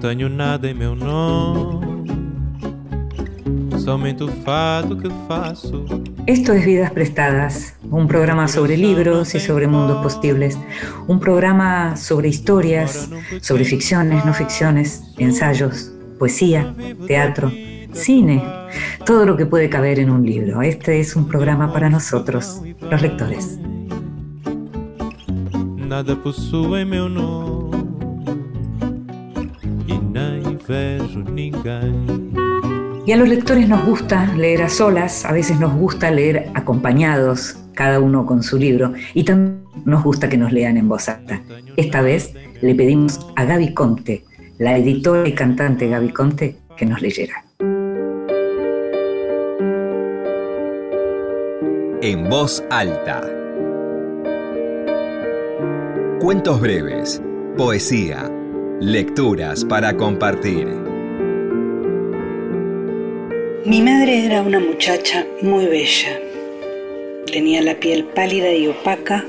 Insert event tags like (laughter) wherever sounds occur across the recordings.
tenho nada em meu nome, somente o fato que faço. Esto es Vidas Prestadas, un programa sobre libros y sobre mundos posibles, un programa sobre historias, sobre ficciones, no ficciones, ensayos, poesía, teatro, cine, todo lo que puede caber en un libro. Este es un programa para nosotros, los lectores. Nada possui meu nome. Y a los lectores nos gusta leer a solas, a veces nos gusta leer acompañados, cada uno con su libro, y también nos gusta que nos lean en voz alta. Esta vez le pedimos a Gaby Conte, la editora y cantante Gaby Conte, que nos leyera. En voz alta. Cuentos breves, poesía, Lecturas para compartir. Mi madre era una muchacha muy bella. Tenía la piel pálida y opaca,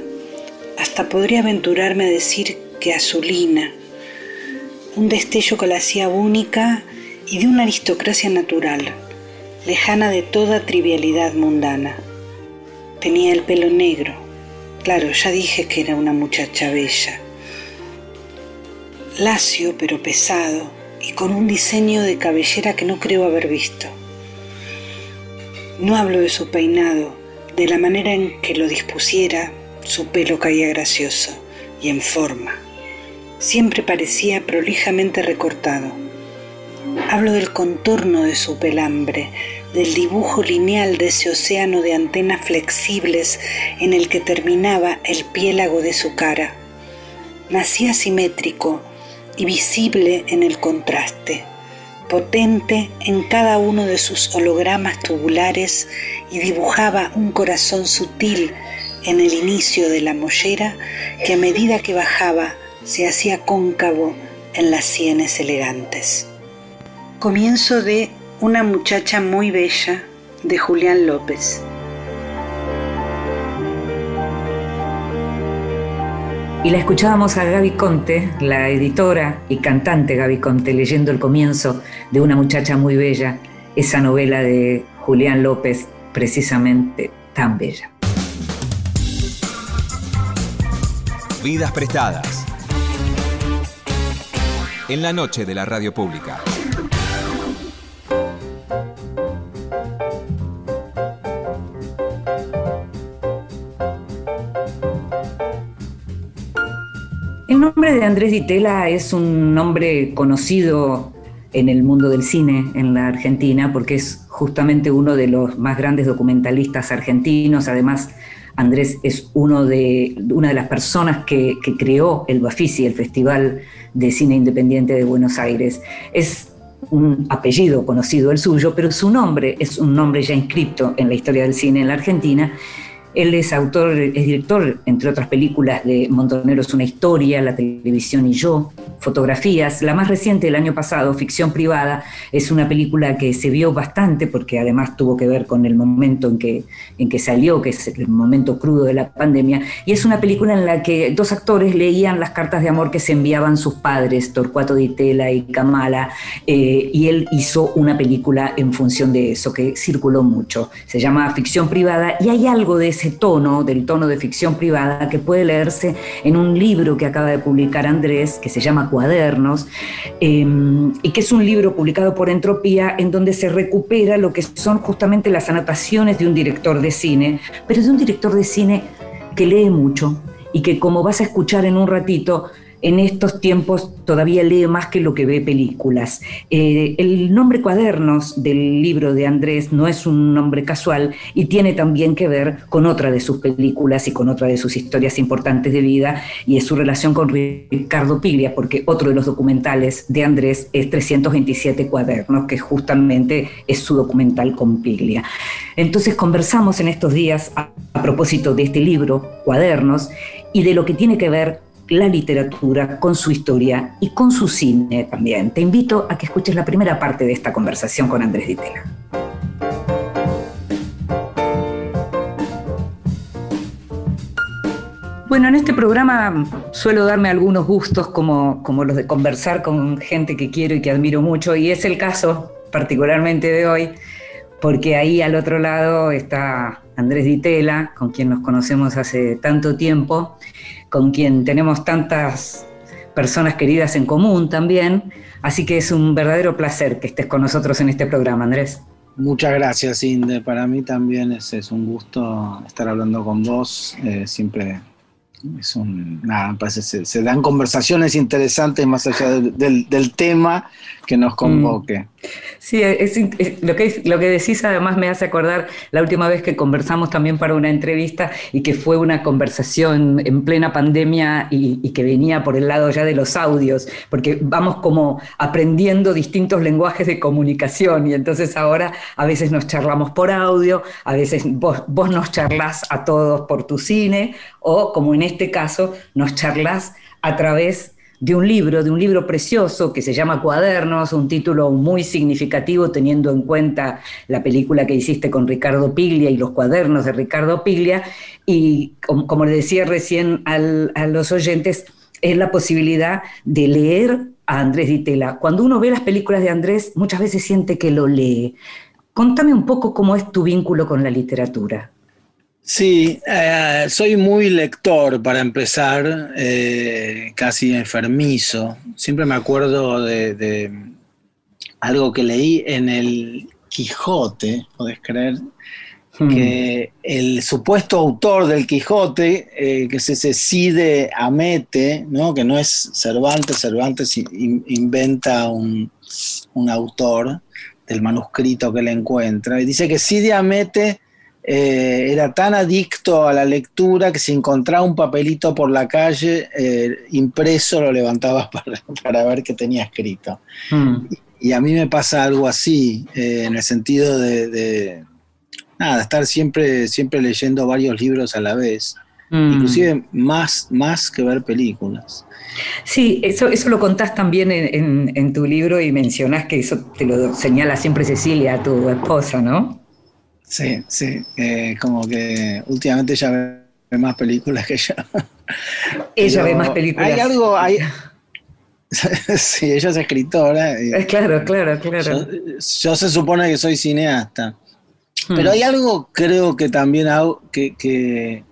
hasta podría aventurarme a decir que azulina, un destello que la hacía única y de una aristocracia natural, lejana de toda trivialidad mundana. Tenía el pelo negro, claro, ya dije que era una muchacha bella lacio pero pesado y con un diseño de cabellera que no creo haber visto. No hablo de su peinado, de la manera en que lo dispusiera, su pelo caía gracioso y en forma. Siempre parecía prolijamente recortado. Hablo del contorno de su pelambre, del dibujo lineal de ese océano de antenas flexibles en el que terminaba el piélago de su cara. Nacía simétrico, y visible en el contraste, potente en cada uno de sus hologramas tubulares y dibujaba un corazón sutil en el inicio de la mollera que a medida que bajaba se hacía cóncavo en las sienes elegantes. Comienzo de Una muchacha muy bella de Julián López. Y la escuchábamos a Gaby Conte, la editora y cantante Gaby Conte, leyendo el comienzo de Una muchacha muy bella, esa novela de Julián López, precisamente tan bella. Vidas prestadas. En la noche de la radio pública. El nombre de Andrés Ditela es un nombre conocido en el mundo del cine en la Argentina porque es justamente uno de los más grandes documentalistas argentinos. Además, Andrés es uno de, una de las personas que, creó el Bafisi, el Festival de Cine Independiente de Buenos Aires. Es un apellido conocido el suyo, pero su nombre es un nombre ya inscrito en la historia del cine en la Argentina él es autor, es director, entre otras películas, de Montoneros una historia, La televisión y yo, fotografías. La más reciente del año pasado, Ficción privada, es una película que se vio bastante porque además tuvo que ver con el momento en que, en que salió, que es el momento crudo de la pandemia. Y es una película en la que dos actores leían las cartas de amor que se enviaban sus padres, Torcuato Di Tella y Kamala, eh, y él hizo una película en función de eso, que circuló mucho. Se llama Ficción privada y hay algo de ese tono, del tono de ficción privada, que puede leerse en un libro que acaba de publicar Andrés, que se llama Cuadernos, em, y que es un libro publicado por Entropía, en donde se recupera lo que son justamente las anotaciones de un director de cine, pero de un director de cine que lee mucho y que como vas a escuchar en un ratito, en estos tiempos todavía lee más que lo que ve películas. Eh, el nombre Cuadernos del libro de Andrés no es un nombre casual y tiene también que ver con otra de sus películas y con otra de sus historias importantes de vida y es su relación con Ricardo Piglia, porque otro de los documentales de Andrés es 327 Cuadernos, que justamente es su documental con Piglia. Entonces conversamos en estos días a propósito de este libro, Cuadernos, y de lo que tiene que ver la literatura, con su historia y con su cine también. Te invito a que escuches la primera parte de esta conversación con Andrés Ditela. Bueno, en este programa suelo darme algunos gustos como, como los de conversar con gente que quiero y que admiro mucho, y es el caso particularmente de hoy, porque ahí al otro lado está Andrés Ditela, con quien nos conocemos hace tanto tiempo, con quien tenemos tantas personas queridas en común también, así que es un verdadero placer que estés con nosotros en este programa, Andrés. Muchas gracias, Inde. Para mí también es, un gusto estar hablando con vos. Eh, siempre es un, nada, se, se, dan conversaciones interesantes más allá del, tema que nos mm. convoque. Sí, es, lo, que, lo que decís además me hace acordar la última vez que conversamos también para una entrevista y que fue una conversación en plena pandemia y, y que venía por el lado ya de los audios, porque vamos como aprendiendo distintos lenguajes de comunicación y entonces ahora a veces nos charlamos por audio, a veces vos, vos nos charlas a todos por tu cine o como en este caso nos charlas a través de un libro, de un libro precioso que se llama Cuadernos, un título muy significativo teniendo en cuenta la película que hiciste con Ricardo Piglia y los cuadernos de Ricardo Piglia. Y como, le decía recién a los oyentes, es la posibilidad de leer a Andrés Ditela. Cuando uno ve las películas de Andrés, muchas veces siente que lo lee. Contame un poco cómo es tu vínculo con la literatura. Sí, eh, soy muy lector para empezar, eh, casi enfermizo. Siempre me acuerdo de, algo que leí en el Quijote, podés creer, hmm. que el supuesto autor del Quijote, eh, que es ese Cide Amete, ¿no? que no es Cervantes, Cervantes inventa un, un autor del manuscrito que le encuentra, y dice que Cide Amete eh, era tan adicto a la lectura que si encontraba un papelito por la calle eh, impreso lo levantaba (laughs) para, ver qué tenía escrito. Hmm. Y, a mí me pasa algo así, eh, en el sentido de, nada, estar siempre, siempre leyendo varios libros a la vez. Hmm. Inclusive más, más que ver películas. Sí, eso, eso lo contás también en, en tu libro y mencionás que eso te lo señala siempre Cecilia, tu esposa, ¿no? Sí, sí, eh, como que últimamente ella ve más películas que yo. Ella ve más películas. Hay algo, hay... (laughs) sí, ella es escritora. Es claro, claro, claro. Yo, se supone que soy cineasta. Hmm. Pero hay algo, creo que también hago, que,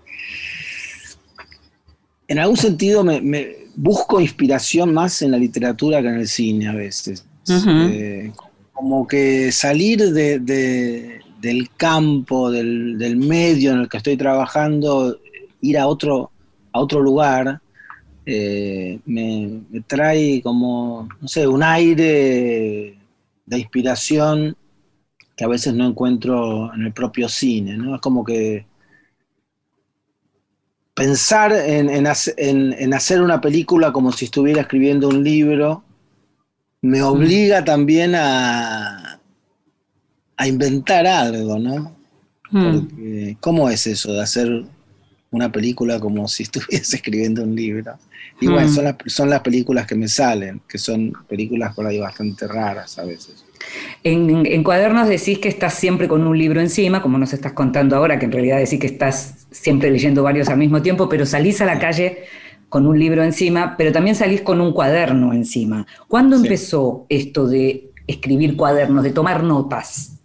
en algún sentido me, busco inspiración más en la literatura que en el cine a veces. Eh, como que salir de, del campo, del, medio en el que estoy trabajando, ir a otro, a otro lugar, eh, me, trae como, no sé, un aire de inspiración que a veces no encuentro en el propio cine, ¿no? Es como que pensar en, hacer una película como si estuviera escribiendo un libro me obliga también a, a inventar algo, ¿no? Hmm. Porque, ¿cómo es eso de hacer una película como si (laughs) estuviese escribiendo un libro? Y bueno, hmm. son las, son las películas que me salen, que son películas por ahí bastante raras a veces. En, cuadernos decís que estás siempre con un libro encima, como nos estás contando ahora, que en realidad decís que estás siempre leyendo varios al mismo tiempo, pero salís a la calle con un libro encima, pero también salís con un cuaderno encima. ¿Cuándo empezó esto de escribir cuadernos, de tomar notas?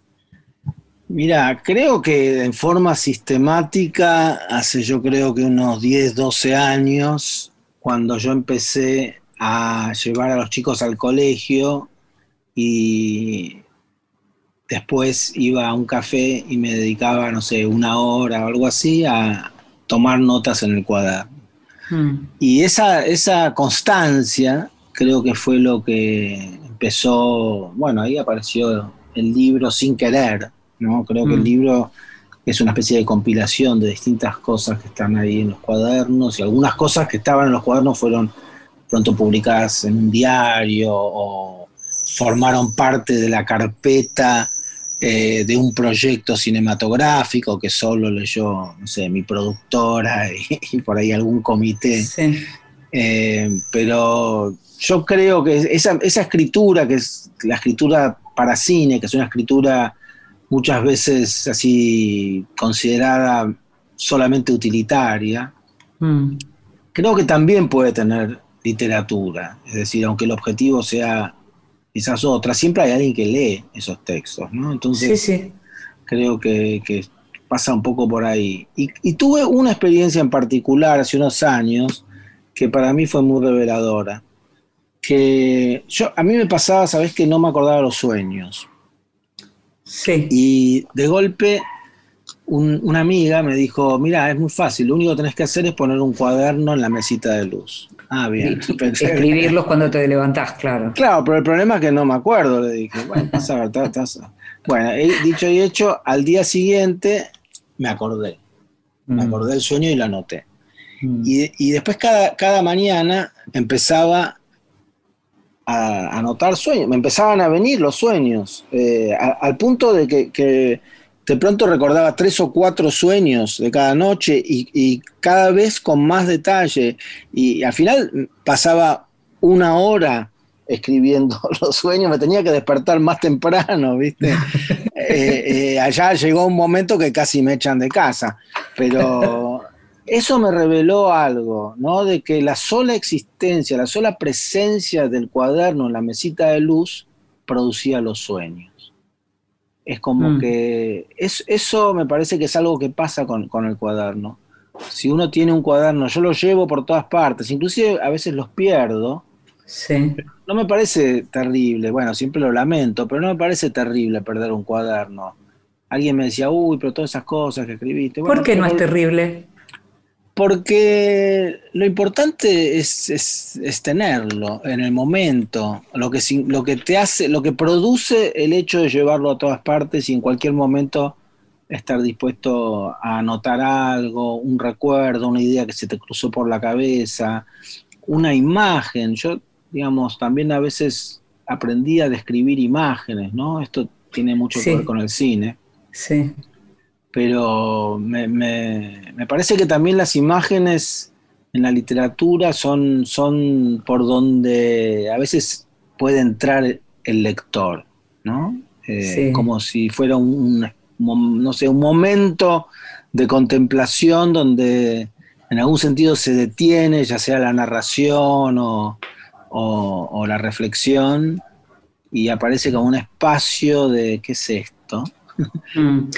Mira, creo que en forma sistemática, hace yo creo que unos 10, 12 años, cuando yo empecé a llevar a los chicos al colegio y después iba a un café y me dedicaba, no sé, una hora o algo así a tomar notas en el cuaderno. Hmm. Y esa, esa constancia creo que fue lo que empezó, bueno, ahí apareció el libro sin querer, Creo que el mm. libro es una especie de compilación de distintas cosas que están ahí en los cuadernos y algunas cosas que estaban en los cuadernos fueron pronto publicadas en un diario o formaron parte de la carpeta eh, de un proyecto cinematográfico que solo leyó, no sé, mi productora (laughs) y, por ahí algún comité. Eh, pero yo creo que esa, esa escritura, que es la escritura para cine, que es una escritura muchas veces así considerada solamente utilitaria, Mm. creo que también puede tener literatura. Es decir, aunque el objetivo sea quizás otra, siempre hay alguien que lee esos textos, ¿no? Sí, Entonces sí. creo que, que pasa un poco por ahí. Y, y tuve una experiencia en particular hace unos años que para mí fue muy reveladora. Que yo, a mí me pasaba, sabes, que no me acordaba los sueños. Sí. Y de golpe un- una amiga me dijo, mira, es muy fácil, lo único que tenés que hacer es poner un cuaderno en la mesita de luz. Ah, bien. (laughs) Pensé- Escribirlos cuando te levantás, claro. Claro, pero el problema es que no me acuerdo, le dije. Bueno, vas a ver, Bueno, he dicho y hecho, al día siguiente me acordé. Me Mm. acordé del sueño y lo anoté. Mm. Y, y después cada, cada mañana empezaba a anotar sueños, me empezaban a venir los sueños, eh, a- al punto de que, que de pronto recordaba tres o cuatro sueños de cada noche y, y cada vez con más detalle. Y al final pasaba una hora escribiendo (laughs) los sueños, me tenía que despertar más temprano, ¿viste? (laughs) Eh, eh, allá llegó un momento que casi me echan de casa, pero eso me reveló algo, ¿no? De que la sola existencia, la sola presencia del cuaderno en la mesita de luz producía los sueños. Es como Mm. que es, eso me parece que es algo que pasa con, con el cuaderno. Si uno tiene un cuaderno, yo lo llevo por todas partes, inclusive a veces los pierdo, Sí. no me parece terrible, bueno, siempre lo lamento, pero no me parece terrible perder un cuaderno. Alguien me decía, uy, pero todas esas cosas que escribiste. ¿Por qué no es terrible? Porque lo importante es, es- es tenerlo en el momento, lo que, sin- lo que te hace, lo que produce el hecho de llevarlo a todas partes y en cualquier momento estar dispuesto a anotar algo, un recuerdo, una idea que se te cruzó por la cabeza, una imagen. Yo, digamos, también a veces aprendí a describir imágenes, ¿no? Esto tiene mucho Sí. que ver con el cine Sí. Pero me, me- me parece que también las imágenes en la literatura son, son por donde a veces puede entrar el lector, ¿no? Eh, Sí. Como si fuera un, un- no sé, un momento de contemplación donde en algún sentido se detiene, ya sea la narración o, o- o la reflexión, y aparece como un espacio de ¿qué es esto? Mm.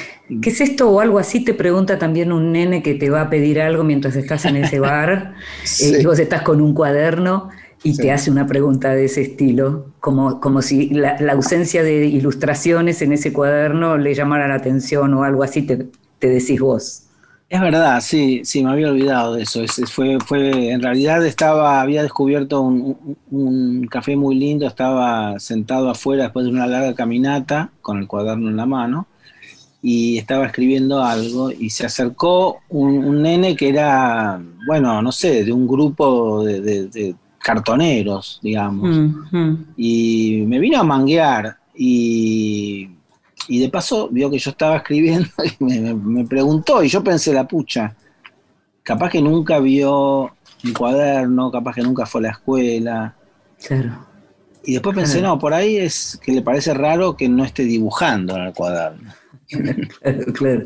¿Qué es esto o algo así? Te pregunta también un nene que te va a pedir algo mientras estás en ese bar (laughs) Sí. eh, y vos estás con un cuaderno y Sí. te hace una pregunta de ese estilo, como, como si la, la ausencia de ilustraciones en ese cuaderno le llamara la atención o algo así, te, te decís vos. Es verdad, sí, sí, me había olvidado de eso. Es- es- fue, fue, en realidad estaba, había descubierto un, un- café muy lindo, estaba sentado afuera después de una larga caminata con el cuaderno en la mano y estaba escribiendo algo y se acercó un, un nene que era, bueno, no sé, de un grupo de, de- de cartoneros, digamos Mm, y me vino a manguear y, y de paso vio que yo estaba escribiendo (laughs) y me, preguntó y yo pensé la pucha, capaz que nunca vio un cuaderno, capaz que nunca fue a la escuela Claro. y después pensé, Claro. no, por ahí es que le parece raro que no esté dibujando en el cuaderno. (laughs) Claro, claro.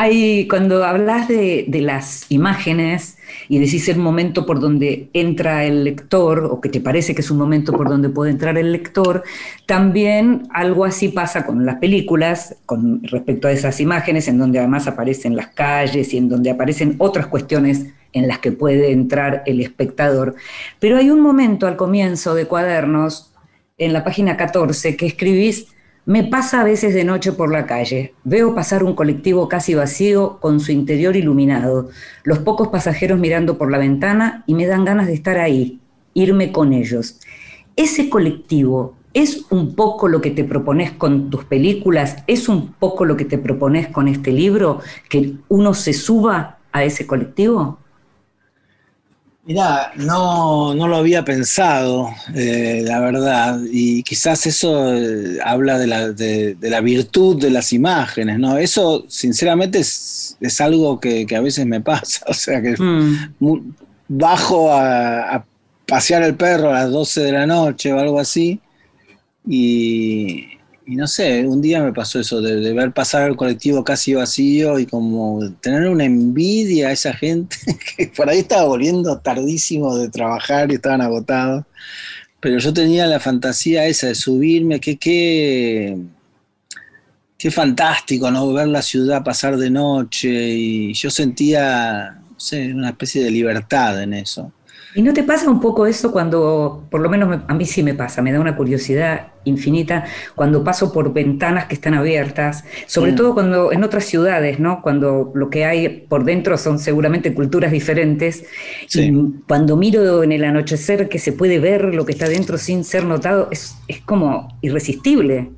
Hay, cuando hablas de, de las imágenes y decís el momento por donde entra el lector, o que te parece que es un momento por donde puede entrar el lector, también algo así pasa con las películas, con respecto a esas imágenes, en donde además aparecen las calles y en donde aparecen otras cuestiones en las que puede entrar el espectador. Pero hay un momento al comienzo de Cuadernos, en la página 14, que escribís me pasa a veces de noche por la calle. Veo pasar un colectivo casi vacío con su interior iluminado, los pocos pasajeros mirando por la ventana y me dan ganas de estar ahí, irme con ellos. Ese colectivo es un poco lo que te propones con tus películas, es un poco lo que te propones con este libro, que uno se suba a ese colectivo. Mirá, no, no lo había pensado, eh, la verdad, y quizás eso eh, habla de la, de- de la virtud de las imágenes, ¿no? Eso, sinceramente, es, es algo que, que a veces me pasa, (laughs) o sea que Mm, bajo a, pasear el perro a las 12 de la noche o algo así. Y, no sé, un día me pasó eso, de, ver pasar el colectivo casi vacío y como tener una envidia a esa gente (laughs) que por ahí estaba volviendo tardísimo de trabajar y estaban agotados. Pero yo tenía la fantasía esa de subirme, que qué qué fantástico, ¿no? Ver la ciudad pasar de noche y yo sentía, no sé, una especie de libertad en eso. ¿Y no te pasa un poco eso cuando, por lo menos a mí sí me pasa, me da una curiosidad infinita cuando paso por ventanas que están abiertas, sobre mm. todo cuando en otras ciudades, ¿no? Cuando lo que hay por dentro son seguramente culturas diferentes, y cuando miro en el anochecer que se puede ver lo que está dentro sin ser notado, es, es como irresistible.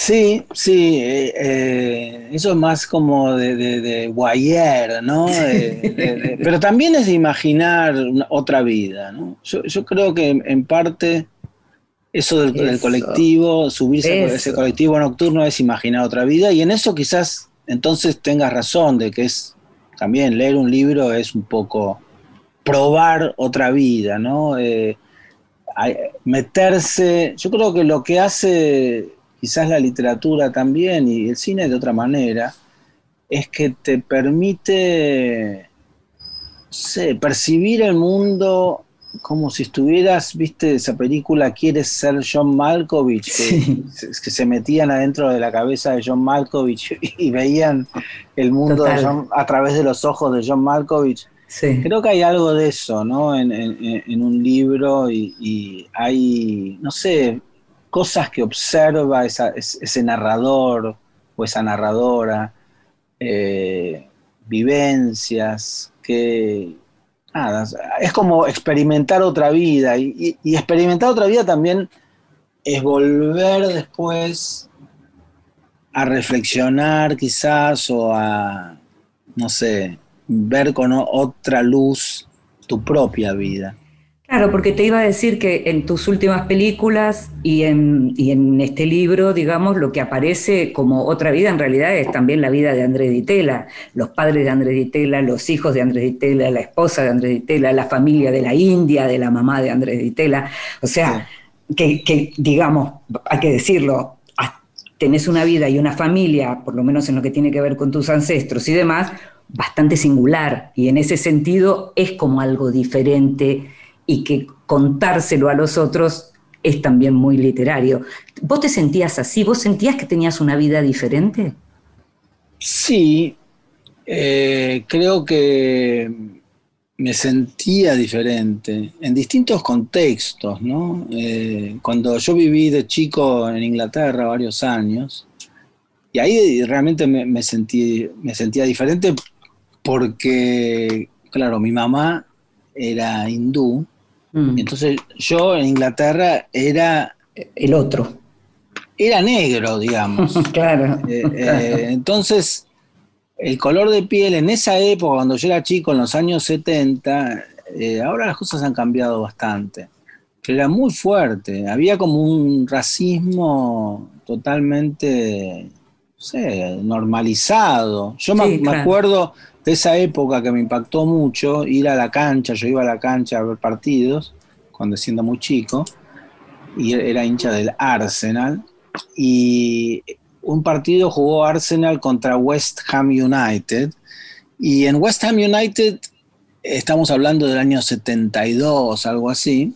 Sí, sí, eh, eh, eso es más como de, de, ¿no? (laughs) pero también es de imaginar otra vida, ¿no? Yo, creo que en parte eso del, colectivo, subirse a ese colectivo nocturno es imaginar otra vida y en eso quizás entonces tengas razón de que es también leer un libro es un poco probar otra vida, ¿no? Eh, meterse, yo creo que lo que hace quizás la literatura también y el cine de otra manera, es que te permite percibir el mundo como si estuvieras, viste, esa película Quieres ser John Malkovich, que, se metían adentro de la cabeza de John Malkovich y veían el mundo a través de los ojos de John Malkovich. Creo que hay algo de eso, ¿no? En, un libro y, y, hay, no sé, cosas que observa ese narrador o esa narradora, eh, vivencias, que nada, es como experimentar otra vida y, experimentar otra vida también es volver después a reflexionar quizás o a, no sé, ver con otra luz tu propia vida. Claro, porque te iba a decir que en tus últimas películas y en, en, este libro, digamos, lo que aparece como otra vida en realidad es también la vida de Andrés Ditela, los padres de Andrés Ditela, los hijos de Andrés Ditela, la esposa de Andrés Ditela, la familia de la India, de la mamá de Andrés Ditela. O sea, que, que, digamos, hay que decirlo, tenés una vida y una familia, por lo menos en lo que tiene que ver con tus ancestros y demás, bastante singular. Y en ese sentido es como algo diferente y que contárselo a los otros es también muy literario. ¿Vos te sentías así? ¿Vos sentías que tenías una vida diferente? Sí, eh, creo que me sentía diferente en distintos contextos, ¿no? Eh, cuando yo viví de chico en Inglaterra varios años, y ahí realmente me, sentí, me sentía diferente porque, claro, mi mamá era hindú Mm. Entonces yo en Inglaterra era... El otro. Era negro, digamos. (laughs) claro. Eh, eh, entonces, el color de piel en esa época, cuando yo era chico, en los años 70, eh, ahora las cosas han cambiado bastante. Pero era muy fuerte. Había como un racismo totalmente, sé, normalizado. Yo me, acuerdo de esa época que me impactó mucho, ir a la cancha, yo iba a la cancha a ver partidos cuando siendo muy chico, y era hincha del Arsenal, y un partido jugó Arsenal contra West Ham United, y en West Ham United, estamos hablando del año 72, algo así,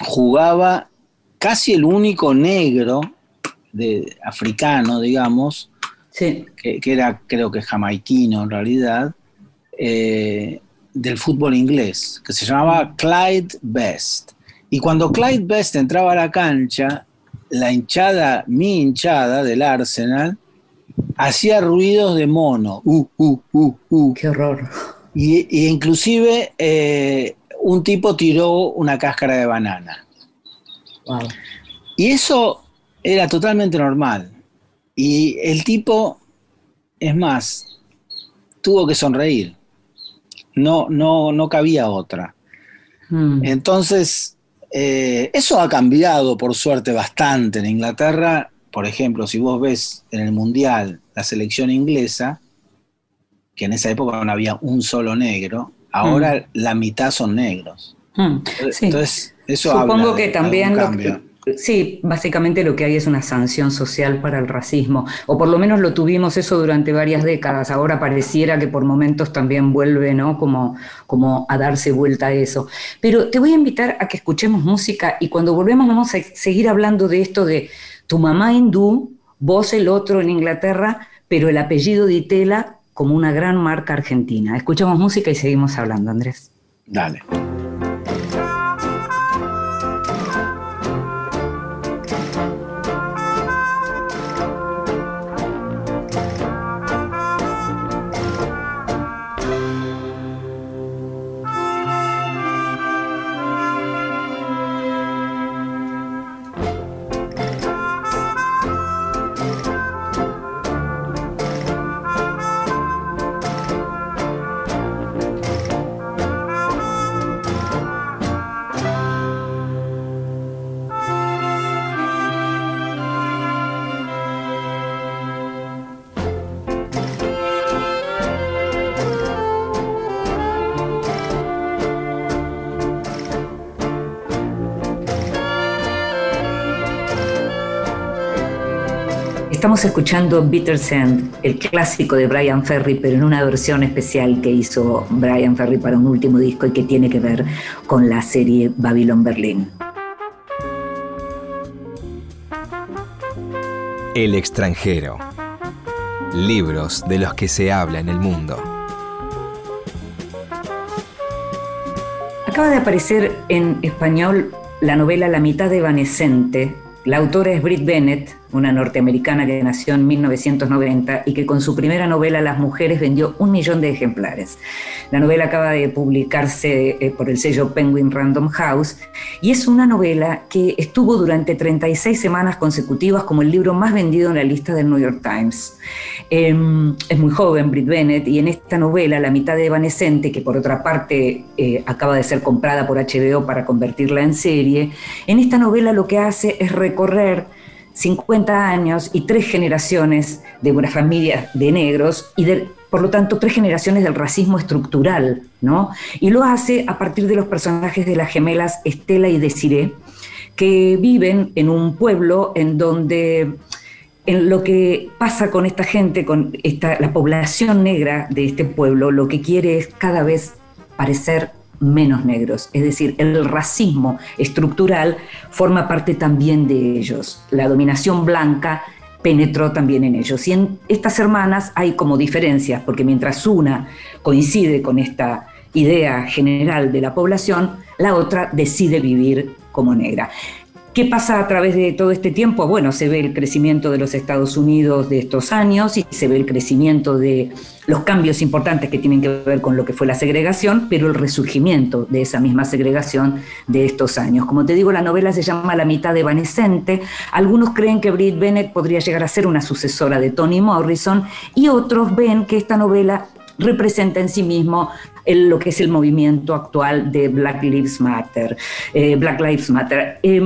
jugaba casi el único negro de, africano, digamos, que, era creo que jamaiquino en realidad, eh, del fútbol inglés, que se llamaba Clyde Best. Y cuando Clyde Best entraba a la cancha, la hinchada, mi hinchada del Arsenal, hacía ruidos de mono. Uh, uh, uh, uh. Qué horror. Y, inclusive eh, un tipo tiró una cáscara de banana. Y eso era totalmente normal. Y el tipo, es más, tuvo que sonreír. No, no, no cabía otra. Hmm. Entonces, eh, eso ha cambiado, por suerte, bastante en Inglaterra. Por ejemplo, si vos ves en el Mundial la selección inglesa, que en esa época no había un solo negro, ahora la mitad son negros. Mm, sí. Entonces, eso Supongo habla que también lo que- sí, básicamente lo que hay es una sanción social para el racismo, o por lo menos lo tuvimos eso durante varias décadas. Ahora pareciera que por momentos también vuelve, ¿no? Como, como a darse vuelta a eso. Pero te voy a invitar a que escuchemos música y cuando volvemos vamos a seguir hablando de esto de tu mamá hindú, vos el otro en Inglaterra, pero el apellido de Itela como una gran marca argentina. Escuchamos música y seguimos hablando, Andrés. Dale. Estamos escuchando Bitter Sand, el clásico de Brian Ferry, pero en una versión especial que hizo Brian Ferry para un último disco y que tiene que ver con la serie Babylon Berlin. El extranjero. Libros de los que se habla en el mundo. Acaba de aparecer en español la novela La mitad evanescente. La autora es Britt Bennett, una norteamericana que nació en 1990 y que con su primera novela Las mujeres vendió un millón de ejemplares. La novela acaba de publicarse eh, por el sello Penguin Random House y es una novela que estuvo durante 36 semanas consecutivas como el libro más vendido en la lista del New York Times. Eh, es muy joven Britt Bennett y en esta novela, La mitad evanescente, que por otra parte eh, acaba de ser comprada por HBO para convertirla en serie, en esta novela lo que hace es recorrer 50 años y tres generaciones de una familia de negros y por lo tanto tres generaciones del racismo estructural, ¿no? Y lo hace a partir de los personajes de las gemelas Estela y Desiree, que viven en un pueblo en donde en lo que pasa con esta gente, con esta, la población negra de este pueblo, lo que quiere es cada vez parecer menos negros. Es decir, el racismo estructural forma parte también de ellos. La dominación blanca penetró también en ellos. Y en estas hermanas hay como diferencias, porque mientras una coincide con esta idea general de la población, la otra decide vivir como negra. ¿Qué pasa a través de todo este tiempo? Bueno, se ve el crecimiento de los Estados Unidos de estos años y se ve el crecimiento de los cambios importantes que tienen que ver con lo que fue la segregación, pero el resurgimiento de esa misma segregación de estos años. Como te digo, la novela se llama La mitad evanescente. Algunos creen que Britt Bennett podría llegar a ser una sucesora de Toni Morrison y otros ven que esta novela representa en sí mismo el, lo que es el movimiento actual de Black Lives Matter. Eh, Black Lives Matter. Eh,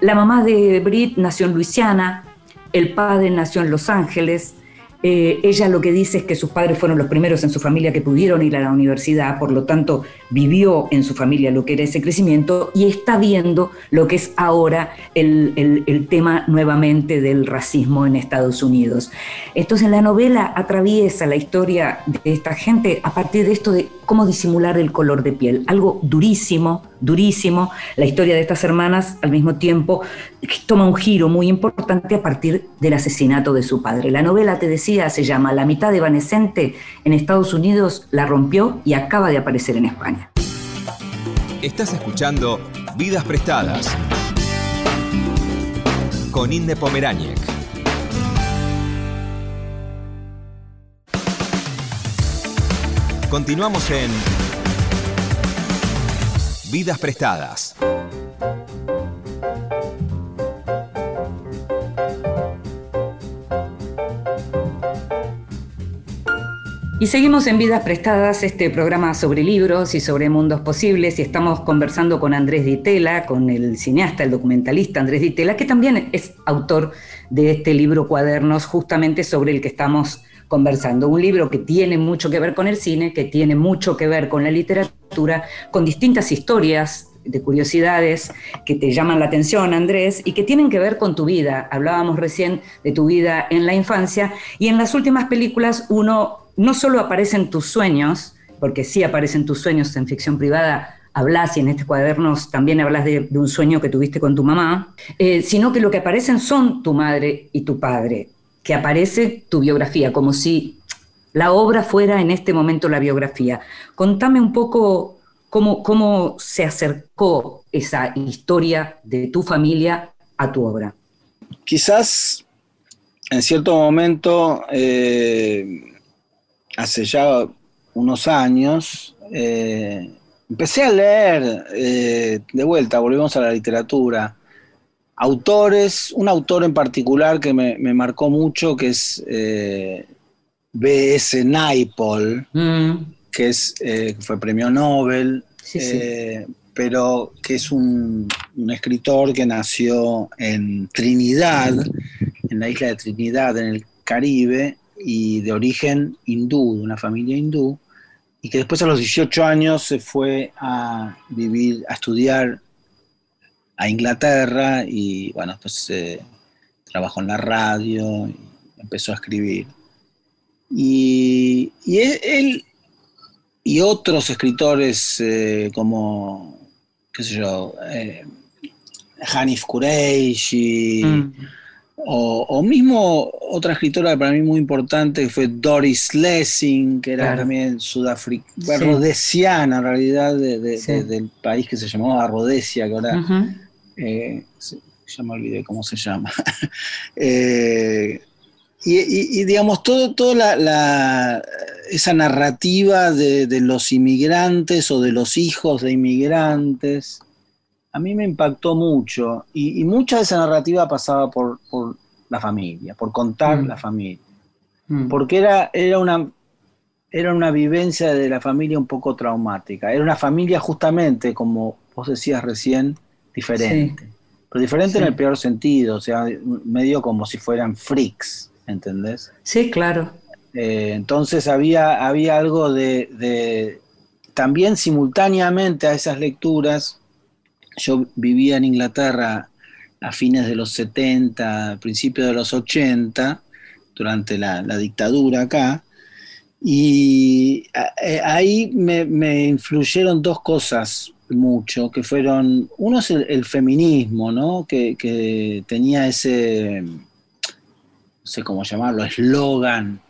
la mamá de Brit nació en Luisiana, el padre nació en Los Ángeles. Eh, ella lo que dice es que sus padres fueron los primeros en su familia que pudieron ir a la universidad, por lo tanto vivió en su familia lo que era ese crecimiento y está viendo lo que es ahora el, el, el tema nuevamente del racismo en Estados Unidos. Entonces la novela atraviesa la historia de esta gente a partir de esto de cómo disimular el color de piel, algo durísimo, durísimo. La historia de estas hermanas al mismo tiempo toma un giro muy importante a partir del asesinato de su padre. La novela, te decía, se llama La mitad evanescente en Estados Unidos, la rompió y acaba de aparecer en España. Estás escuchando Vidas Prestadas con Inde Pomeráñez. Continuamos en Vidas Prestadas. Y seguimos en Vidas Prestadas, este programa sobre libros y sobre mundos posibles, y estamos conversando con Andrés Ditela, con el cineasta, el documentalista Andrés Ditela, que también es autor de este libro Cuadernos, justamente sobre el que estamos conversando. Un libro que tiene mucho que ver con el cine, que tiene mucho que ver con la literatura, con distintas historias de curiosidades que te llaman la atención, Andrés, y que tienen que ver con tu vida. Hablábamos recién de tu vida en la infancia y en las últimas películas uno no solo aparece en tus sueños, porque sí aparecen tus sueños en ficción privada, hablas y en este cuadernos también hablas de, un sueño que tuviste con tu mamá, eh, sino que lo que aparecen son tu madre y tu padre, que aparece tu biografía, como si la obra fuera en este momento la biografía. Contame un poco cómo, cómo se acercó esa historia de tu familia a tu obra. Quizás en cierto momento, eh, hace ya unos años, eh, empecé a leer, eh, de vuelta, volvemos a la literatura, autores, un autor en particular que me, marcó mucho, que es eh, B.S. Naipaul, mm. que es, eh, fue premio Nobel, pero que es un, un, escritor que nació en Trinidad, en la isla de Trinidad, en el Caribe, y de origen hindú, de una familia hindú, y que después a los 18 años se fue a vivir, a estudiar a Inglaterra y bueno, pues eh, trabajó en la radio, y empezó a escribir. Y, él y otros escritores eh, como, qué sé yo, eh, Hanif Kureishi, mm. O, mismo otra escritora para mí muy importante que fue Doris Lessing, que era también sudafricana, rodesiana en realidad, del país que se llamaba Rhodesia, que ahora eh, ya me olvidé cómo se llama. (laughs) Eh, y, digamos, todo, toda la, esa narrativa de, los inmigrantes o de los hijos de inmigrantes, a mí me impactó mucho y, mucha de esa narrativa pasaba por, la familia, por contar mm. la familia. Mm. Porque era, era, una, era una vivencia de la familia un poco traumática. Era una familia justamente, como vos decías recién, diferente. Pero diferente en el peor sentido, o sea, medio como si fueran freaks, ¿entendés? Sí, claro. Eh, entonces había, había algo de, de, también simultáneamente a esas lecturas, yo vivía en Inglaterra a fines de los 70, principios de los 80, durante la, dictadura acá, y eh, ahí me, influyeron dos cosas mucho, que fueron, uno es el, feminismo, ¿no? Que, tenía ese, no sé cómo llamarlo, eslogan,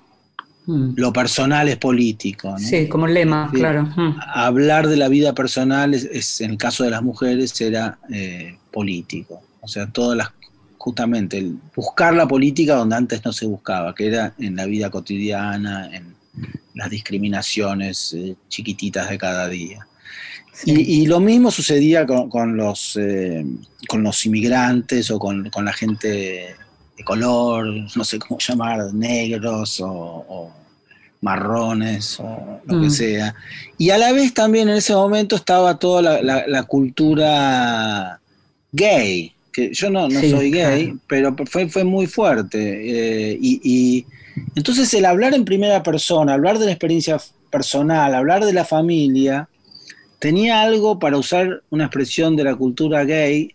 Mm. Lo personal es político. Sí, como lema, claro. Mm. Hablar de la vida personal, es, en el caso de las mujeres, era eh, político. O sea, todas las, justamente, el buscar la política donde antes no se buscaba, que era en la vida cotidiana, en las discriminaciones eh, chiquititas de cada día. Y, lo mismo sucedía con, los, eh, con los inmigrantes o con, la gente de color, no sé cómo llamar, negros o marrones o lo que mm. sea. Y a la vez también en ese momento estaba toda la, cultura gay, que yo no, soy gay, pero fue, fue muy fuerte. Eh, y, entonces el hablar en primera persona, hablar de la experiencia personal, hablar de la familia, tenía algo para usar una expresión de la cultura gay,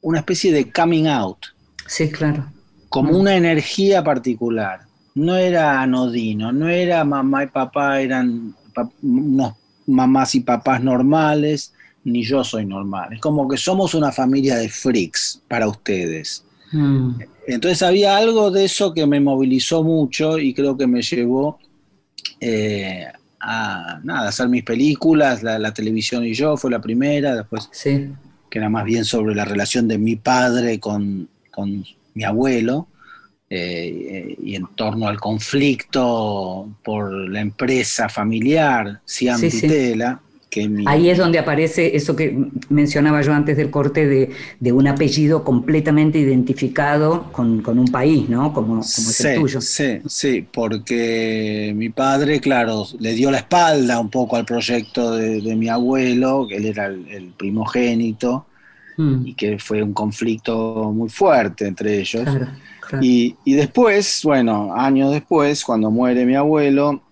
una especie de coming out. Sí, claro. Como mm. una energía particular no era anodino, no era mamá y papá, eran unos mamás y papás normales, ni yo soy normal. Es como que somos una familia de freaks para ustedes. Mm. Entonces había algo de eso que me movilizó mucho y creo que me llevó eh, a nada, hacer mis películas, la, televisión y yo fue la primera, después que era más bien sobre la relación de mi padre con, con mi abuelo. Eh, y en torno al conflicto por la empresa familiar, Siam Ahí es donde aparece eso que mencionaba yo antes del corte de, un apellido completamente identificado con, un país, ¿no? Como, es el tuyo. Sí, sí, porque mi padre, claro, le dio la espalda un poco al proyecto de, mi abuelo, que él era el primogénito, y que fue un conflicto muy fuerte entre ellos. Y, y, después, bueno, años después, cuando muere mi abuelo,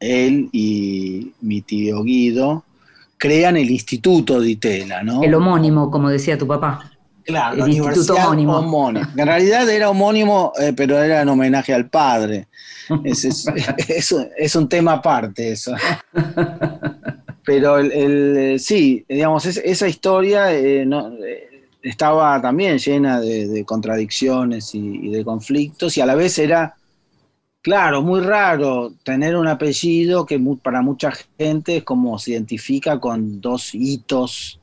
él y mi tío Guido crean el Instituto de Itela, ¿no? El homónimo, como decía tu papá. Claro, el Instituto homónimo. En realidad era homónimo, eh, pero era en homenaje al padre. Es, (laughs) es, un tema aparte eso. Pero el, sí, digamos, esa historia eh, no, eh, estaba también llena de, contradicciones y, de conflictos y a la vez era, claro, muy raro tener un apellido que para mucha gente es como se identifica con dos hitos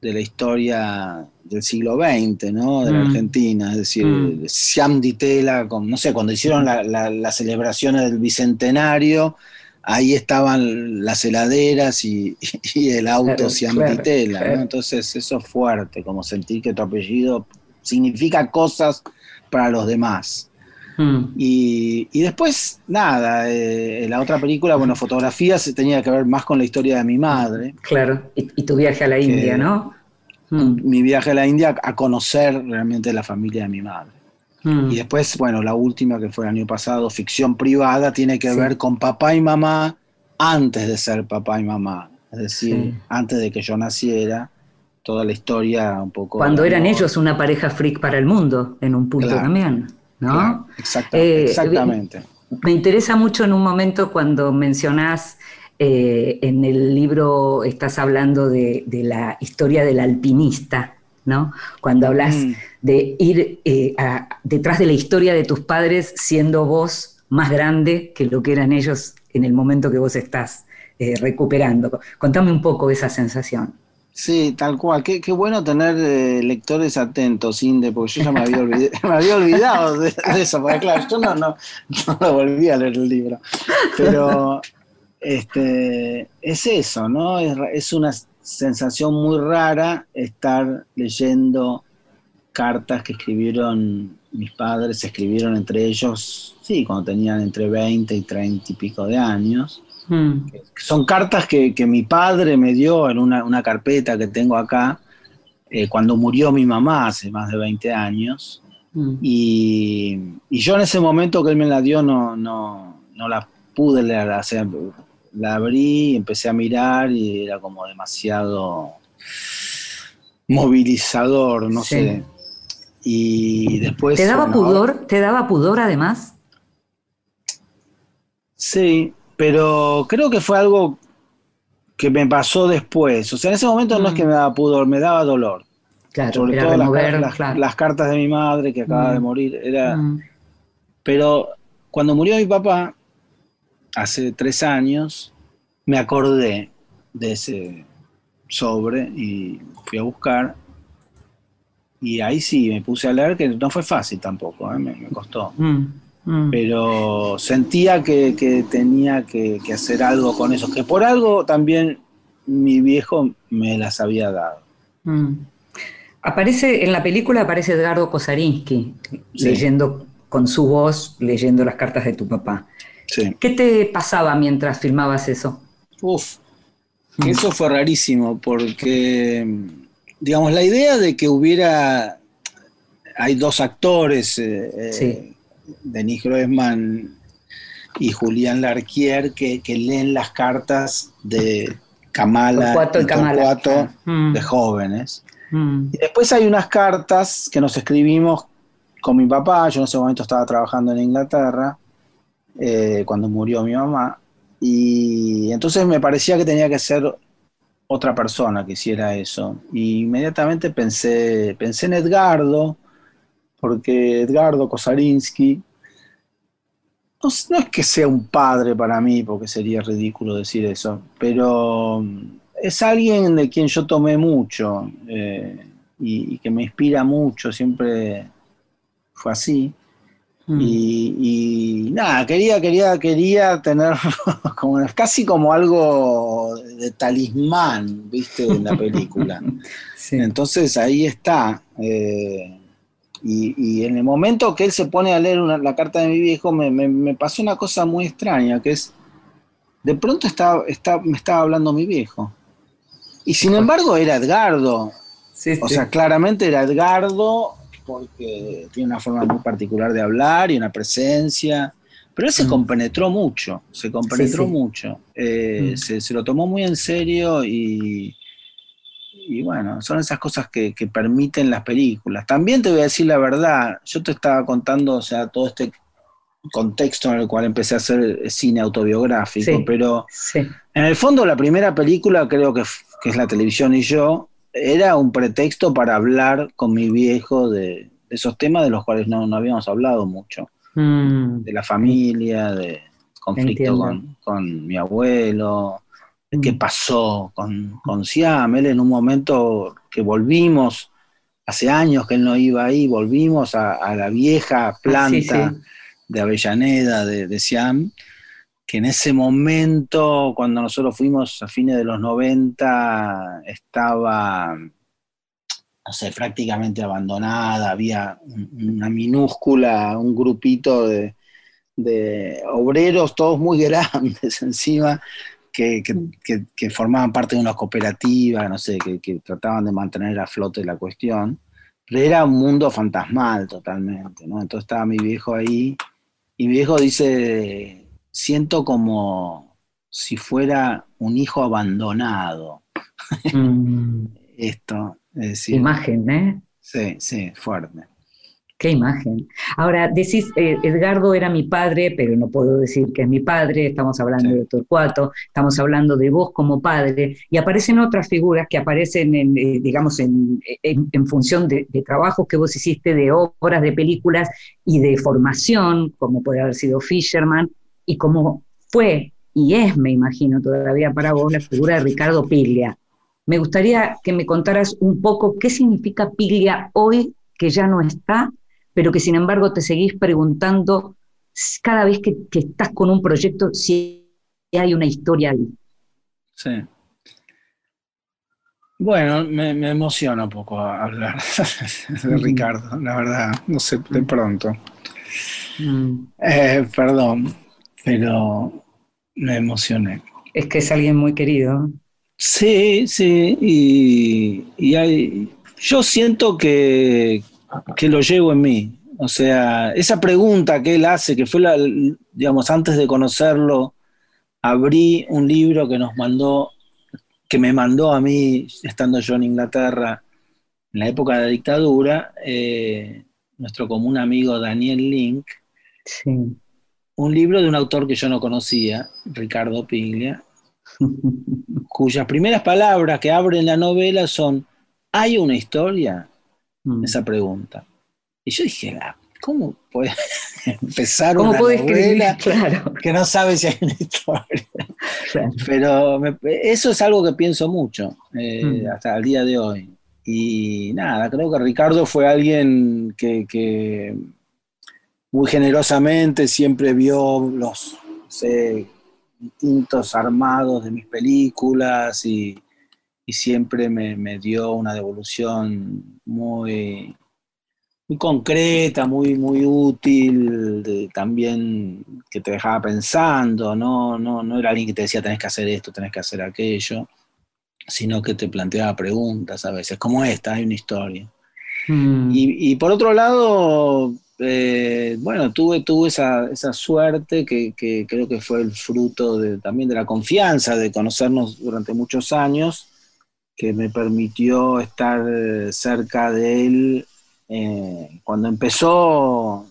de la historia del siglo XX, ¿no? De la mm. Argentina, es decir, mm. Siam Ditela, con, no sé, cuando hicieron las celebraciones del Bicentenario, ahí estaban las heladeras y, el auto Siam Ditela, ¿no? Entonces eso es fuerte, como sentir que tu apellido significa cosas para los demás. Mm. Y, después, nada, eh, la otra película, bueno, fotografías tenía que ver más con la historia de mi madre. Claro, y, tu viaje a la India, ¿no? Mm. Mi viaje a la India a conocer realmente la familia de mi madre. Mm. Y después, bueno, la última que fue el año pasado, ficción privada, tiene que ver con papá y mamá antes de ser papá y mamá. Es decir, antes de que yo naciera, toda la historia un poco... Cuando eran ellos una pareja freak para el mundo, en un punto también. ¿No? Eh, exactamente. Me interesa mucho en un momento cuando mencionás, eh, en el libro estás hablando de, la historia del alpinista, ¿no? Cuando hablas mm. de ir eh, detrás de la historia de tus padres siendo vos más grande que lo que eran ellos en el momento que vos estás recuperando. Contame un poco esa sensación. Sí, tal cual. Qué, bueno tener eh, lectores atentos, Inde, porque yo ya me había, (laughs) olvidado, de, eso. Porque claro, yo no, no, lo volví a leer el libro. Pero este, es eso, ¿no? Es, es una sensación muy rara estar leyendo cartas que escribieron mis padres, escribieron entre ellos, sí, cuando tenían entre 20 y 30 y pico de años Mm. Son cartas que, mi padre me dio en una, carpeta que tengo acá eh, cuando murió mi mamá hace más de 20 años. Mm. Y, yo en ese momento que él me la dio no, no, la pude leer. la abrí, empecé a mirar y era como demasiado movilizador, no sé. Y después... ¿Te daba pudor? ¿Te daba pudor además? Sí, pero creo que fue algo que me pasó después. O sea, en ese momento no es que mm. me daba pudor, me daba dolor. Claro, Sobre todo las, cartas de mi madre que acaba de mm. morir. Era... Mm. Pero cuando murió mi papá, hace tres años, me acordé de ese sobre y fui a buscar. Y ahí sí, me puse a leer, que no fue fácil tampoco, ¿eh? me, costó. Mm. Pero sentía que, tenía que, hacer algo con eso, que por algo también mi viejo me las había dado. Mm. Aparece, en la película aparece Edgardo Kosarinsky, leyendo con su voz, leyendo las cartas de tu papá. ¿Qué te pasaba mientras filmabas eso? Uf, mm. eso fue rarísimo, porque, digamos, la idea de que hubiera, hay dos actores, eh, eh Denis Groesman y Julián Larquier que, leen las cartas de Kamala y Torcuato mm. de jóvenes. Mm. Y después hay unas cartas que nos escribimos con mi papá, yo en ese momento estaba trabajando en Inglaterra, eh, cuando murió mi mamá, y entonces me parecía que tenía que ser otra persona que hiciera eso. Y inmediatamente pensé, pensé en Edgardo, porque Edgardo Kosarinsky no, es que sea un padre para mí, porque sería ridículo decir eso, pero mm, es alguien de quien yo tomé mucho eh, y, que me inspira mucho, siempre fue así. Mm. Y, nada, quería, quería, quería tener (laughs) como, casi como algo de talismán, viste, en la película. (laughs) Entonces ahí está. Eh, y, en el momento que él se pone a leer la carta de mi viejo, me, pasó una cosa muy extraña, que es, de pronto está, me estaba hablando mi viejo. Y sin embargo era Edgardo. O sea, claramente era Edgardo, porque tiene una forma muy particular de hablar y una presencia. Pero él se mm. compenetró mucho, se compenetró mucho. Eh, mm. se, lo tomó muy en serio y, y bueno, son esas cosas que, permiten las películas. También te voy a decir la verdad, yo te estaba contando, o sea, todo este contexto en el cual empecé a hacer cine autobiográfico, pero en el fondo la primera película, creo que, es la televisión y yo, era un pretexto para hablar con mi viejo de, esos temas de los cuales no, habíamos hablado mucho. Mm. De la familia, de conflicto con, mi abuelo, qué mm. pasó con, con Siam. Él en un momento que volvimos, hace años que él no iba ahí, volvimos a, la vieja ah, planta de Avellaneda, de, de Siam, que en ese momento, cuando nosotros fuimos a fines de los 90, estaba, no sé, prácticamente abandonada, había una minúscula, un grupito de, obreros, todos muy (laughs) grandes encima, que, formaban parte de una cooperativa, no sé, que, que, trataban de mantener a flote la cuestión. Pero era un mundo fantasmal totalmente, ¿no? Entonces estaba mi viejo ahí y mi viejo dice, siento como si fuera un hijo abandonado. Mm. (laughs) Esto, es decir. Imagen, ¿eh? Sí, sí, fuerte. Qué imagen. Ahora, decís, eh, Edgardo era mi padre, pero no puedo decir que es mi padre, estamos hablando de Torcuato, estamos hablando de vos como padre, y aparecen otras figuras que aparecen, en, eh, digamos, en, función de, de, trabajos que vos hiciste, de obras, de películas y de formación, como puede haber sido Fisherman, y como fue y es, me imagino todavía para vos, la figura de Ricardo Piglia. Me gustaría que me contaras un poco qué significa Piglia hoy que ya no está pero que sin embargo te seguís preguntando cada vez que, estás con un proyecto si hay una historia ahí. Sí. Bueno, me, emociona un poco hablar (laughs) de Ricardo, la verdad, no sé, de pronto. Mm. Eh, perdón, pero me emocioné. Es que es alguien muy querido. Sí, sí, y, y hay, yo siento que, que lo llevo en mí. O sea, esa pregunta que él hace, que fue la, digamos, antes de conocerlo, abrí un libro que nos mandó, que me mandó a mí, estando yo en Inglaterra, en la época de la dictadura, eh, nuestro común amigo Daniel Link, un libro de un autor que yo no conocía, Ricardo Piglia, (laughs) cuyas primeras palabras que abren la novela son, ¿hay una historia? Mm. esa pregunta. Y yo dije, ah, ¿cómo puede (laughs) empezar una novela (laughs) que no sabe si hay una historia? Pero eso es algo que pienso mucho eh, mm. hasta el día de hoy. Y nada, creo que Ricardo fue alguien que, muy generosamente siempre vio los distintos armados de mis películas y, y siempre me, dio una devolución muy, muy concreta, muy, muy útil, también que te dejaba pensando, ¿no? No, no era alguien que te decía tenés que hacer esto, tenés que hacer aquello, sino que te planteaba preguntas a veces, como esta, hay una historia. Mm. Y, por otro lado, eh, bueno, tuve, tuve esa, suerte que, que, creo que fue el fruto de, también de la confianza, de conocernos durante muchos años que me permitió estar eh, cerca de él eh, cuando empezó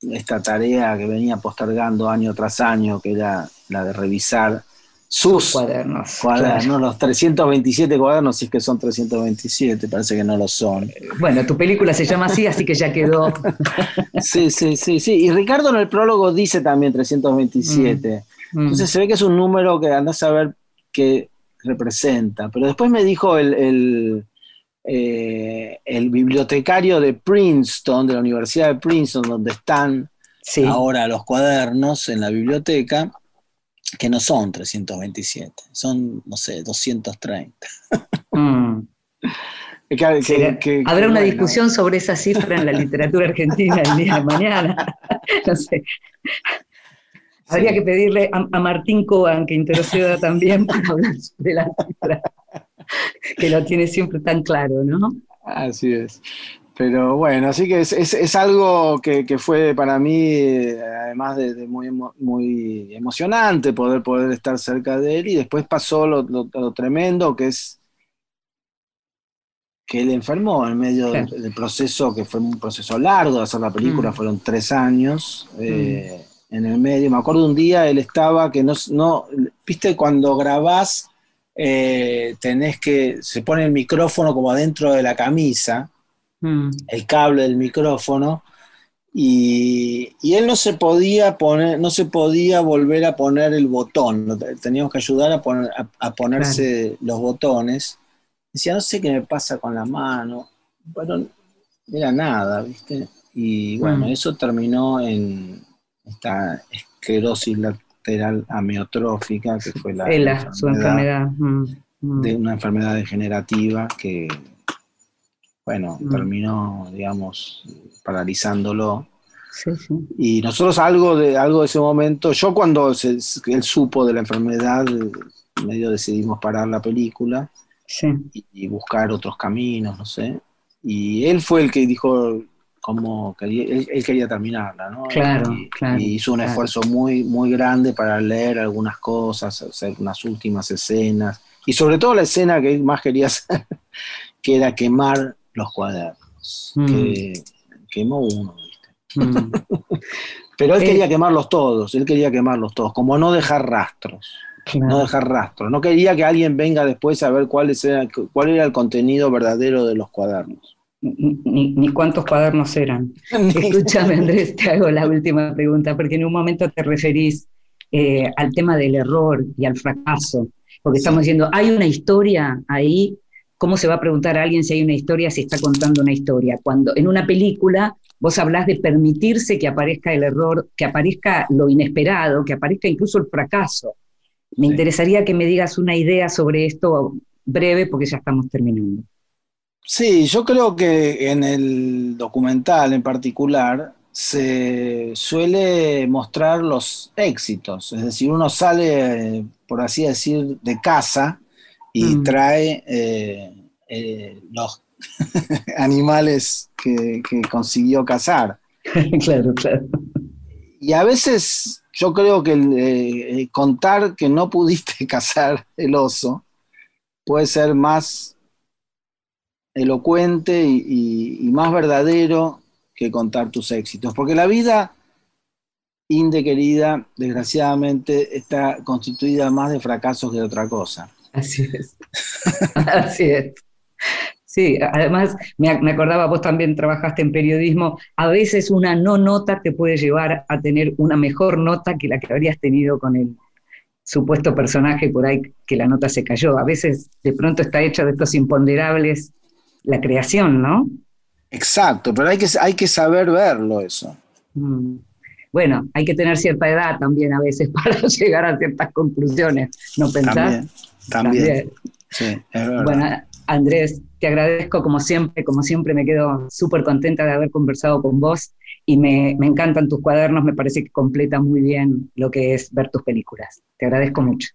esta tarea que venía postergando año tras año, que era la de revisar sus cuadernos, cuadernos los 327 cuadernos, si es que son 327, parece que no lo son. Bueno, tu película se llama así, así que ya quedó. (laughs) sí, sí, sí, sí. Y Ricardo en el prólogo dice también 327. Mm, mm. Entonces se ve que es un número que andás a ver que representa. Pero después me dijo el, eh, el, bibliotecario de Princeton, de la Universidad de Princeton, donde están ahora los cuadernos en la biblioteca, que no son 327, son, no sé, 230. Mm. (laughs) Habrá una discusión sobre esa cifra en la literatura argentina el día de mañana. (laughs) no sé. Habría que pedirle a, Martín Coan que interceda (laughs) también para hablar sobre la cifra, que lo tiene siempre tan claro, ¿no? Así es. Pero bueno, así que es, algo que, fue para mí, además de, muy, muy emocionante poder, poder estar cerca de él. Y después pasó lo, tremendo que es que él enfermó en medio del, proceso, que fue un proceso largo de hacer la película, mm. fueron tres años. Eh, mm. En el medio, me acuerdo un día él estaba que no, no viste cuando grabás, eh, tenés que, se pone el micrófono como adentro de la camisa, Mm. el cable del micrófono. Y, él no se podía poner, no se podía volver a poner el botón, teníamos que ayudar a, poner, a, ponerse los botones. Decía, no sé qué me pasa con la mano. Bueno, era nada, ¿viste? Y bueno, mm. eso terminó en esta esclerosis lateral amiotrófica, que fue la, enfermedad, su enfermedad. Mm, de una enfermedad degenerativa que bueno, mm. terminó, digamos, paralizándolo. Sí, sí. Y nosotros algo de, algo de ese momento, yo cuando él supo de la enfermedad, medio decidimos parar la película y, buscar otros caminos, no sé. Y él fue el que dijo cómo quería, él, quería terminarla, ¿no? Claro, y, claro. Y hizo un esfuerzo muy, muy grande para leer algunas cosas, hacer unas últimas escenas. Y sobre todo la escena que él más quería (laughs) hacer, que era quemar los cuadernos. Mm. Que quemó uno, ¿viste? Mm. (laughs) Pero él eh, quería quemarlos todos, él quería quemarlos todos, como no dejar rastros. No dejar rastros. No quería que alguien venga después a ver cuál, era, cuál era el contenido verdadero de los cuadernos. Ni, cuántos cuadernos eran. (laughs) Escúchame, Andrés, te hago la última pregunta, porque en un momento te referís eh, al tema del error y al fracaso, porque estamos diciendo, hay una historia ahí ¿Cómo se va a preguntar a alguien si hay una historia, si está contando una historia? Cuando en una película vos hablás de permitirse que aparezca el error, que aparezca lo inesperado, que aparezca incluso el fracaso. Me interesaría que me digas una idea sobre esto breve porque ya estamos terminando. Sí, yo creo que en el documental en particular se suele mostrar los éxitos, es decir, uno sale, por así decir, de casa y mm. trae eh, eh, los (laughs) animales que, consiguió cazar. (laughs) claro, claro. Y a veces yo creo que eh, contar que no pudiste (laughs) cazar el oso puede ser más elocuente y, más verdadero que contar tus éxitos. Porque la vida, Inde querida, desgraciadamente está constituida más de fracasos que de otra cosa. Así es. (laughs) Así es. Sí, además me, acordaba, vos también trabajaste en periodismo, a veces una no nota te puede llevar a tener una mejor nota que la que habrías tenido con el supuesto personaje por ahí que la nota se cayó. A veces de pronto está hecha de estos imponderables la creación, ¿no? Exacto, pero hay que, hay que saber verlo eso. Mm. Bueno, hay que tener cierta edad también a veces (laughs) para llegar a ciertas conclusiones, ¿no pensás? También. Sí, es verdad. Bueno, Andrés, te agradezco como siempre, como siempre me quedo súper contenta de haber conversado con vos y me, encantan tus cuadernos, me parece que completa muy bien lo que es ver tus películas. Te agradezco mucho.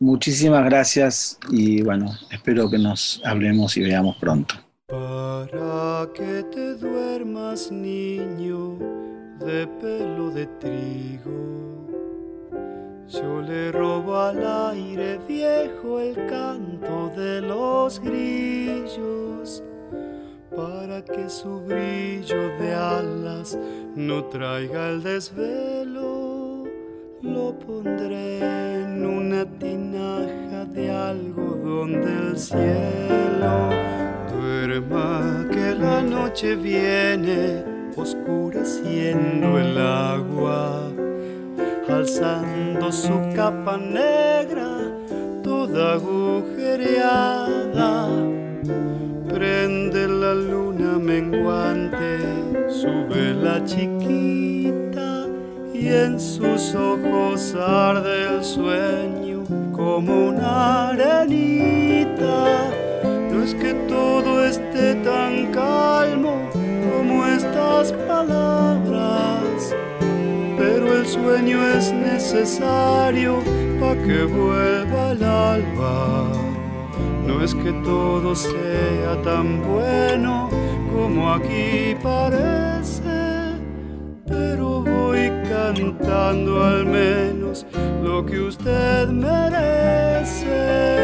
Muchísimas gracias y bueno, espero que nos hablemos y veamos pronto. Para que te duermas, niño, de pelo de trigo yo le robo al aire viejo el canto de los grillos para que su brillo de alas no traiga el desvelo. Lo pondré en una tinaja de algodón del cielo. Duerma que la noche viene oscureciendo el agua alzando su capa negra, toda agujereada. Prende la luna menguante, sube la chiquita y en sus ojos arde el sueño como una arenita. No es que todo esté tan calmo como estas palabras pero el sueño es necesario para que vuelva el alba. No es que todo sea tan bueno como aquí parece, cantando al menos lo que usted merece.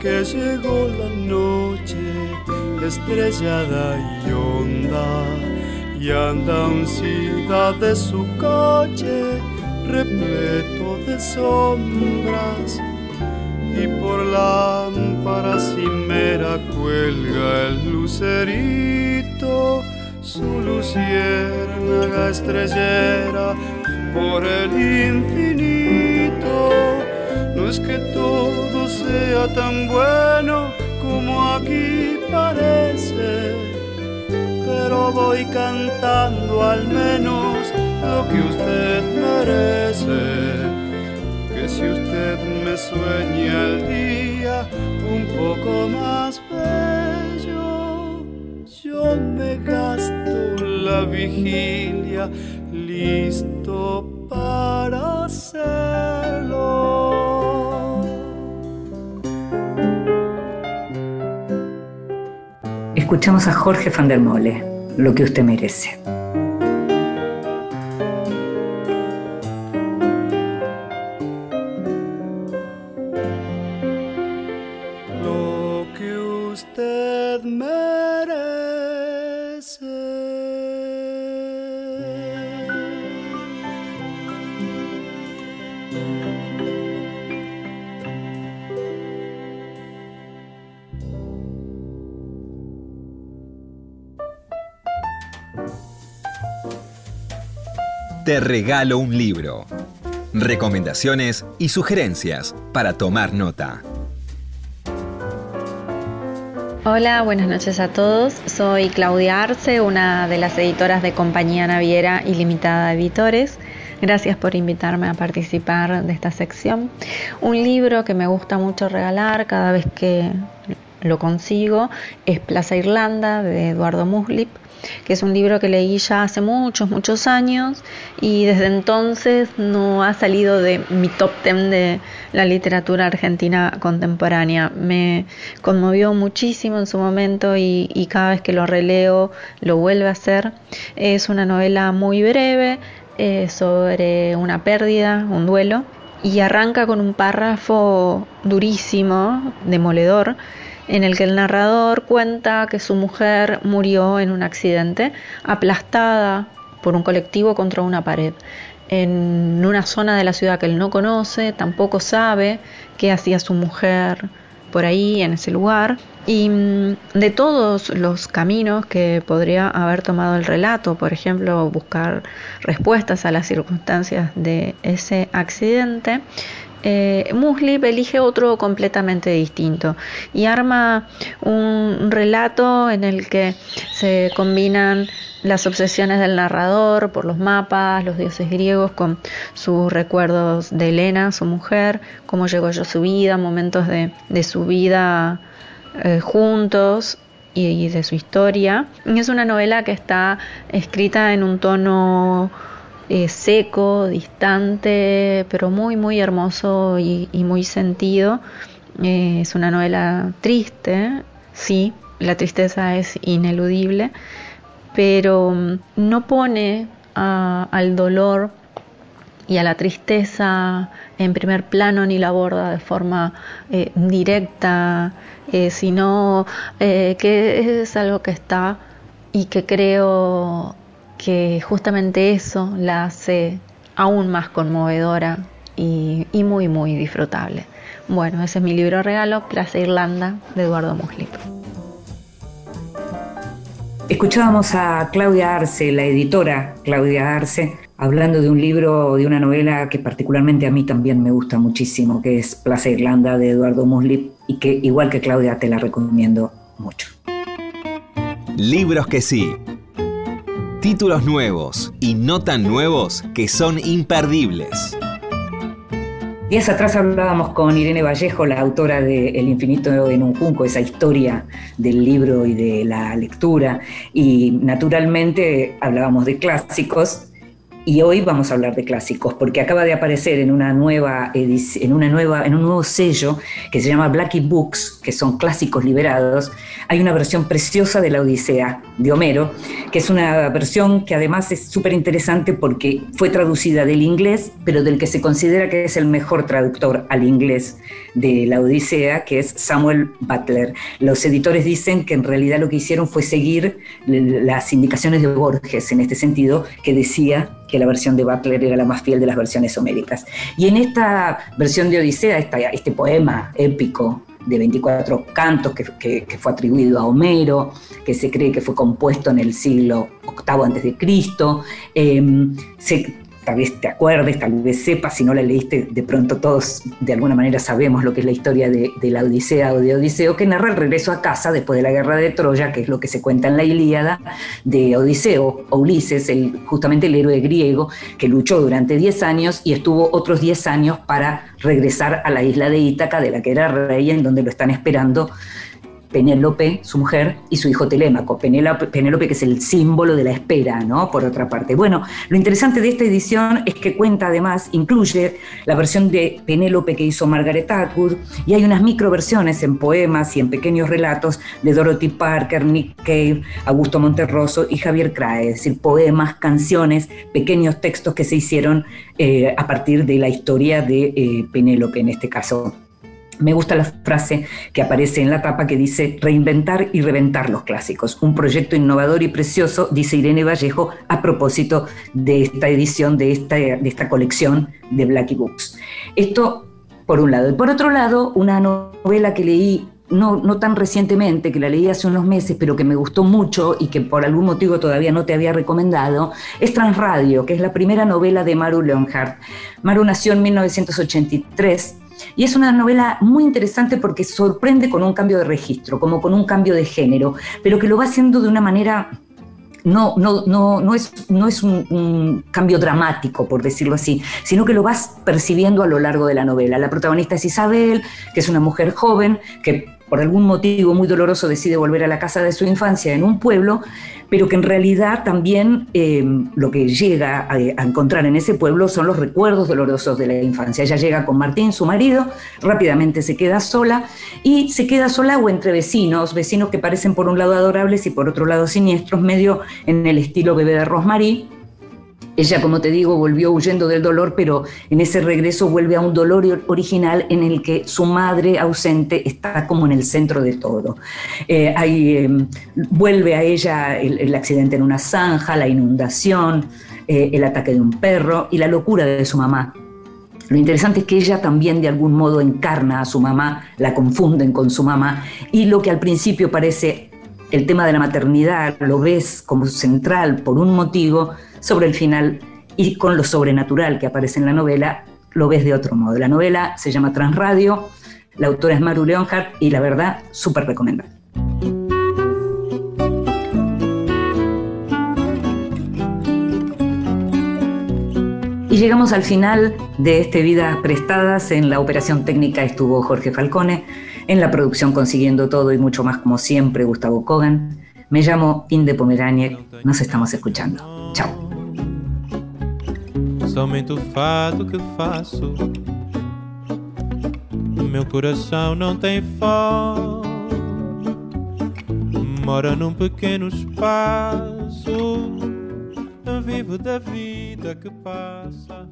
que llegó la noche estrellada y honda y anda uncida de su coche repleto de sombras. Y por lámpara cimera cuelga el lucerito su luciérnaga estrellera por el infinito. No es que todo sea tan bueno como aquí parece, pero voy cantando al menos lo que usted merece. Que si usted me sueña el día un poco más bello, yo me gasto la vigilia listo Escuchamos a Jorge van der Mole, lo que usted merece. Te regalo un libro. Recomendaciones y sugerencias para tomar nota. Hola, buenas noches a todos. Soy Claudia Arce, una de las editoras de Compañía Naviera Ilimitada Editores. Gracias por invitarme a participar de esta sección. Un libro que me gusta mucho regalar cada vez que lo consigo es Plaza Irlanda de Eduardo Muslip que es un libro que leí ya hace muchos, muchos años y desde entonces no ha salido de mi top ten de la literatura argentina contemporánea. Me conmovió muchísimo en su momento y, cada vez que lo releo lo vuelve a hacer. Es una novela muy breve eh, sobre una pérdida, un duelo, y arranca con un párrafo durísimo, demoledor, en el que el narrador cuenta que su mujer murió en un accidente aplastada por un colectivo contra una pared. En una zona de la ciudad que él no conoce, tampoco sabe qué hacía su mujer por ahí, en ese lugar, y mm, de todos los caminos que podría haber tomado el relato, por ejemplo, buscar respuestas a las circunstancias de ese accidente, eh, Muslip elige otro completamente distinto y arma un relato en el que se combinan las obsesiones del narrador por los mapas, los dioses griegos, con sus recuerdos de Elena, su mujer, cómo llegó a su vida, momentos de, su vida eh, juntos y, de su historia. es una novela que está escrita en un tono eh, seco, distante, pero muy, muy hermoso y, muy sentido. Eh, es una novela triste, sí, la tristeza es ineludible, pero mm, no pone al dolor y a la tristeza en primer plano ni la aborda de forma eh, directa, sino que es algo que está y que creo que justamente eso la hace aún más conmovedora y, muy, muy disfrutable. Bueno, ese es mi libro regalo, Plaza Irlanda, de Eduardo Muslip. Escuchábamos a Claudia Arce, la editora Claudia Arce, hablando de un libro, de una novela que particularmente a mí también me gusta muchísimo, que es Plaza Irlanda de Eduardo Muslip, y que igual que Claudia te la recomiendo mucho. Libros que sí, Títulos nuevos y no tan nuevos que son imperdibles. Días atrás hablábamos con Irene Vallejo, la autora de El infinito en un junco, esa historia del libro y de la lectura, y naturalmente hablábamos de clásicos y hoy vamos a hablar de clásicos, porque acaba de aparecer en una nueva en una nueva, en un nuevo sello que se llama Blackie Books, que son clásicos liberados. Hay una versión preciosa de la Odisea de Homero, que es una versión que además es súper interesante porque fue traducida del inglés, pero del que se considera que es el mejor traductor al inglés de la Odisea, que es Samuel Butler. Los editores dicen que en realidad lo que hicieron fue seguir las indicaciones de Borges en este sentido, que decía que la versión de Butler era la más fiel de las versiones homéricas. Y en esta versión de Odisea, este poema épico de 24 cantos que, fue atribuido a Homero, que se cree que fue compuesto en el siglo VIII antes de Cristo, eh, se tal vez te acuerdes, tal vez sepas, si no la leíste, de pronto todos de alguna manera sabemos lo que es la historia de, la Odisea o de Odiseo, que narra el regreso a casa después de la guerra de Troya, que es lo que se cuenta en la Ilíada de Odiseo o Ulises, el, justamente el héroe griego que luchó durante 10 años y estuvo otros 10 años para regresar a la isla de Ítaca, de la que era rey, en donde lo están esperando Penélope, su mujer, y su hijo Telémaco. Penélope, que es el símbolo de la espera, ¿no? Por otra parte. Bueno, lo interesante de esta edición es que cuenta además, incluye la versión de Penélope que hizo Margaret Atwood, y hay unas microversiones en poemas y en pequeños relatos de Dorothy Parker, Nick Cave, Augusto Monterroso y Javier Crae, es decir, poemas, canciones, pequeños textos que se hicieron eh, a partir de la historia de eh, Penélope en este caso. Me gusta la frase que aparece en la tapa que dice reinventar y reventar los clásicos. Un proyecto innovador y precioso, dice Irene Vallejo, a propósito de esta edición, de esta, de esta colección de Blackie Books. Esto por un lado. Y por otro lado, una novela que leí no, no, tan recientemente, que la leí hace unos meses, pero que me gustó mucho y que por algún motivo todavía no te había recomendado, es Transradio, que es la primera novela de Maru Leonhardt. Maru nació en 1983 y es una novela muy interesante porque sorprende con un cambio de registro, como con un cambio de género, pero que lo va haciendo de una manera no, no, no, no es, no es un, un, cambio dramático, por decirlo así, sino que lo vas percibiendo a lo largo de la novela. La protagonista es Isabel, que es una mujer joven que por algún motivo muy doloroso decide volver a la casa de su infancia en un pueblo, pero que en realidad también eh, lo que llega a, encontrar en ese pueblo son los recuerdos dolorosos de la infancia. Ella llega con Martín, su marido, rápidamente se queda sola y se queda sola o entre vecinos, vecinos que parecen por un lado adorables y por otro lado siniestros, medio en el estilo bebé de Rosmarie ella, como te digo, volvió huyendo del dolor, pero en ese regreso vuelve a un dolor original en el que su madre ausente está como en el centro de todo. Eh, em, vuelve a ella el, accidente en una zanja, la inundación, eh, el ataque de un perro y la locura de su mamá. Lo interesante es que ella también de algún modo encarna a su mamá, la confunden con su mamá y lo que al principio parece el tema de la maternidad, lo ves como central por un motivo, sobre el final y con lo sobrenatural que aparece en la novela, lo ves de otro modo. La novela se llama Transradio, la autora es Maru Leonhardt y la verdad, súper recomendable. Y llegamos al final de este Vidas Prestadas. En la operación técnica estuvo Jorge Falcone, en la producción consiguiendo todo y mucho más como siempre Gustavo Kogan. Me llamo Inde Pomeraniec, nos estamos escuchando. Chao. Somente o fato que faço. Meu coração não tem foco, mora num pequeno espaço. Vivo da vida que passa.